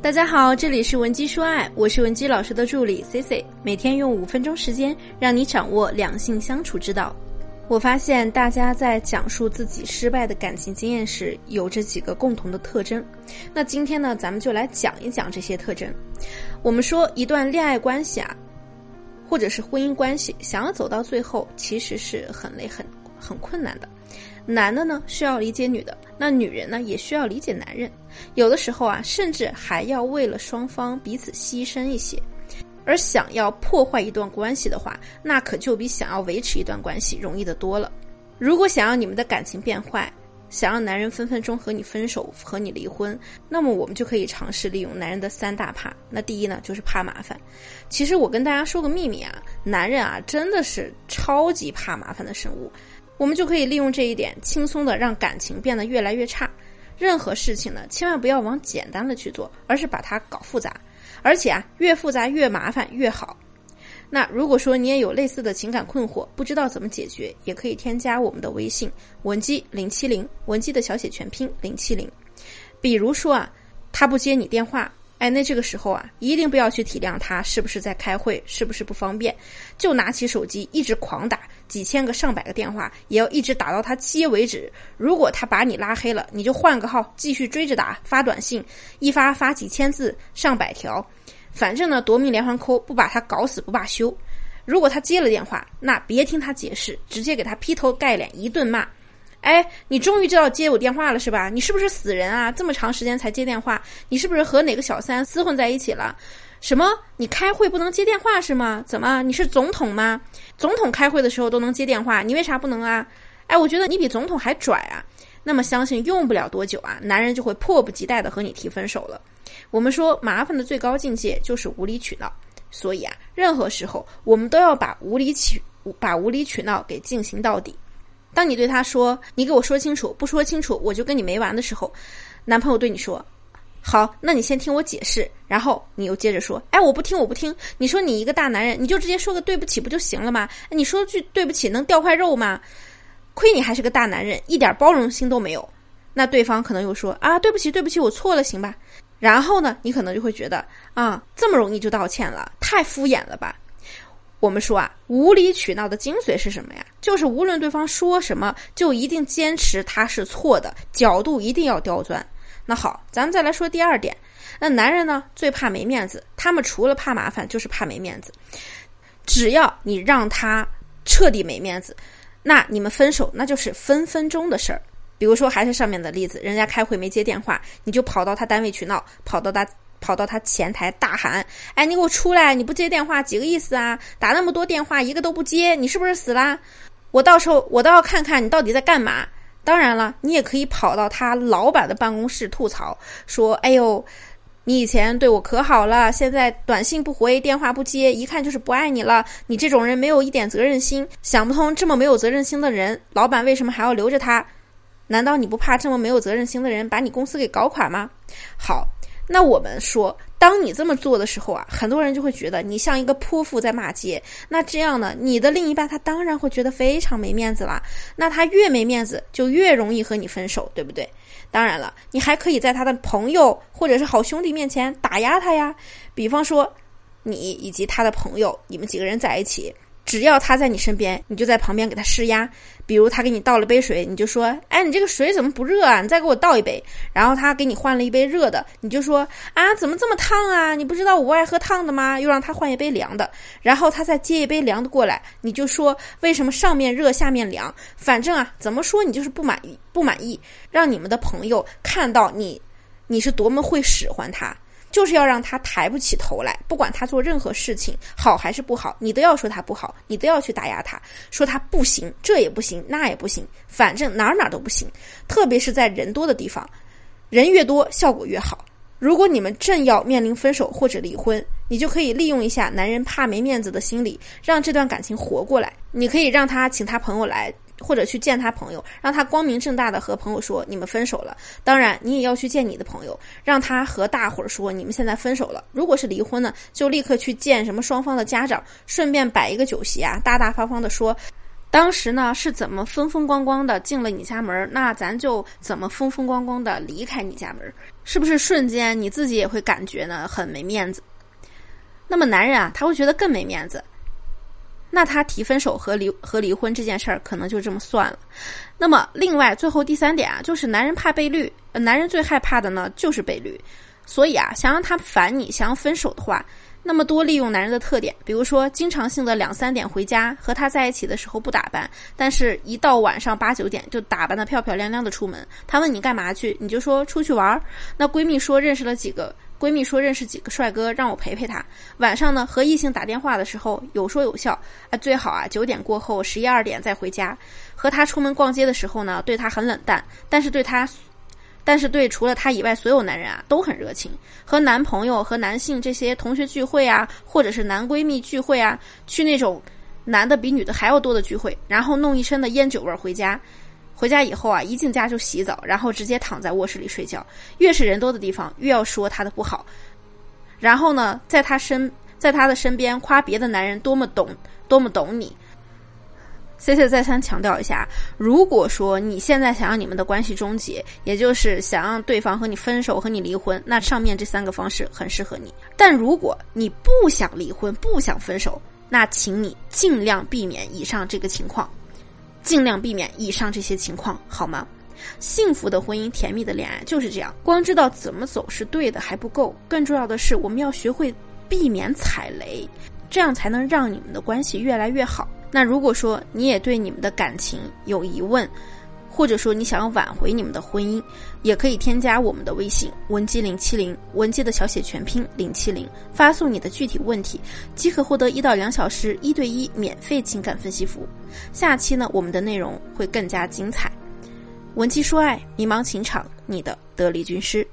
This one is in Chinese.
大家好，这里是文姬说爱，我是文姬老师的助理 C C，每天用五分钟时间让你掌握两性相处之道。我发现大家在讲述自己失败的感情经验时，有着几个共同的特征。那今天呢，咱们就来讲一讲这些特征。我们说，一段恋爱关系啊，或者是婚姻关系，想要走到最后，其实是很累、很很困难的。男的呢需要理解女的，那女人呢也需要理解男人。有的时候啊，甚至还要为了双方彼此牺牲一些。而想要破坏一段关系的话，那可就比想要维持一段关系容易的多了。如果想要你们的感情变坏，想让男人分分钟和你分手、和你离婚，那么我们就可以尝试利用男人的三大怕。那第一呢，就是怕麻烦。其实我跟大家说个秘密啊，男人啊真的是超级怕麻烦的生物。我们就可以利用这一点，轻松的让感情变得越来越差。任何事情呢，千万不要往简单的去做，而是把它搞复杂。而且啊，越复杂越麻烦越好。那如果说你也有类似的情感困惑，不知道怎么解决，也可以添加我们的微信文姬零七零，文姬的小写全拼零七零。比如说啊，他不接你电话。哎，那这个时候啊，一定不要去体谅他是不是在开会，是不是不方便，就拿起手机一直狂打几千个、上百个电话，也要一直打到他接为止。如果他把你拉黑了，你就换个号继续追着打，发短信，一发发几千字、上百条，反正呢夺命连环扣，不把他搞死不罢休。如果他接了电话，那别听他解释，直接给他劈头盖脸一顿骂。哎，你终于知道接我电话了是吧？你是不是死人啊？这么长时间才接电话，你是不是和哪个小三厮混在一起了？什么？你开会不能接电话是吗？怎么？你是总统吗？总统开会的时候都能接电话，你为啥不能啊？哎，我觉得你比总统还拽啊！那么相信用不了多久啊，男人就会迫不及待的和你提分手了。我们说麻烦的最高境界就是无理取闹，所以啊，任何时候我们都要把无理取把无理取闹给进行到底。当你对他说“你给我说清楚，不说清楚我就跟你没完”的时候，男朋友对你说：“好，那你先听我解释。”然后你又接着说：“哎，我不听，我不听。你说你一个大男人，你就直接说个对不起不就行了吗？你说句对不起能掉块肉吗？亏你还是个大男人，一点包容心都没有。”那对方可能又说：“啊，对不起，对不起，我错了，行吧？”然后呢，你可能就会觉得啊，这么容易就道歉了，太敷衍了吧？我们说啊，无理取闹的精髓是什么呀？就是无论对方说什么，就一定坚持他是错的，角度一定要刁钻。那好，咱们再来说第二点。那男人呢，最怕没面子，他们除了怕麻烦，就是怕没面子。只要你让他彻底没面子，那你们分手那就是分分钟的事儿。比如说，还是上面的例子，人家开会没接电话，你就跑到他单位去闹，跑到他。跑到他前台大喊：“哎，你给我出来！你不接电话，几个意思啊？打那么多电话，一个都不接，你是不是死啦？我到时候我倒要看看你到底在干嘛。当然了，你也可以跑到他老板的办公室吐槽，说：哎呦，你以前对我可好了，现在短信不回，电话不接，一看就是不爱你了。你这种人没有一点责任心，想不通这么没有责任心的人，老板为什么还要留着他？难道你不怕这么没有责任心的人把你公司给搞垮吗？好。”那我们说，当你这么做的时候啊，很多人就会觉得你像一个泼妇在骂街。那这样呢，你的另一半他当然会觉得非常没面子啦。那他越没面子，就越容易和你分手，对不对？当然了，你还可以在他的朋友或者是好兄弟面前打压他呀。比方说，你以及他的朋友，你们几个人在一起。只要他在你身边，你就在旁边给他施压。比如他给你倒了杯水，你就说：“哎，你这个水怎么不热啊？你再给我倒一杯。”然后他给你换了一杯热的，你就说：“啊，怎么这么烫啊？你不知道我不爱喝烫的吗？”又让他换一杯凉的。然后他再接一杯凉的过来，你就说：“为什么上面热下面凉？反正啊，怎么说你就是不满意，不满意，让你们的朋友看到你，你是多么会使唤他。”就是要让他抬不起头来，不管他做任何事情好还是不好，你都要说他不好，你都要去打压他，说他不行，这也不行，那也不行，反正哪哪都不行。特别是在人多的地方，人越多效果越好。如果你们正要面临分手或者离婚，你就可以利用一下男人怕没面子的心理，让这段感情活过来。你可以让他请他朋友来。或者去见他朋友，让他光明正大的和朋友说你们分手了。当然，你也要去见你的朋友，让他和大伙儿说你们现在分手了。如果是离婚呢，就立刻去见什么双方的家长，顺便摆一个酒席啊，大大方方的说。当时呢是怎么风风光光的进了你家门，那咱就怎么风风光光的离开你家门，是不是瞬间你自己也会感觉呢很没面子？那么男人啊，他会觉得更没面子。那他提分手和离和离婚这件事儿，可能就这么算了。那么，另外最后第三点啊，就是男人怕被绿，男人最害怕的呢就是被绿。所以啊，想让他烦你，想要分手的话，那么多利用男人的特点，比如说经常性的两三点回家，和他在一起的时候不打扮，但是一到晚上八九点就打扮的漂漂亮亮的出门。他问你干嘛去，你就说出去玩儿。那闺蜜说认识了几个。闺蜜说认识几个帅哥，让我陪陪她。晚上呢，和异性打电话的时候有说有笑，啊，最好啊九点过后十一二点再回家。和她出门逛街的时候呢，对她很冷淡，但是对她，但是对除了她以外所有男人啊都很热情。和男朋友和男性这些同学聚会啊，或者是男闺蜜聚会啊，去那种男的比女的还要多的聚会，然后弄一身的烟酒味回家。回家以后啊，一进家就洗澡，然后直接躺在卧室里睡觉。越是人多的地方，越要说他的不好。然后呢，在他身，在他的身边夸别的男人多么懂，多么懂你。C C 再三强调一下，如果说你现在想让你们的关系终结，也就是想让对方和你分手、和你离婚，那上面这三个方式很适合你。但如果你不想离婚、不想分手，那请你尽量避免以上这个情况。尽量避免以上这些情况，好吗？幸福的婚姻、甜蜜的恋爱就是这样。光知道怎么走是对的还不够，更重要的是我们要学会避免踩雷，这样才能让你们的关系越来越好。那如果说你也对你们的感情有疑问，或者说你想要挽回你们的婚姻，也可以添加我们的微信文姬零七零，文姬的小写全拼零七零，发送你的具体问题，即可获得一到两小时一对一免费情感分析服务。下期呢，我们的内容会更加精彩。文姬说爱，迷茫情场，你的得力军师。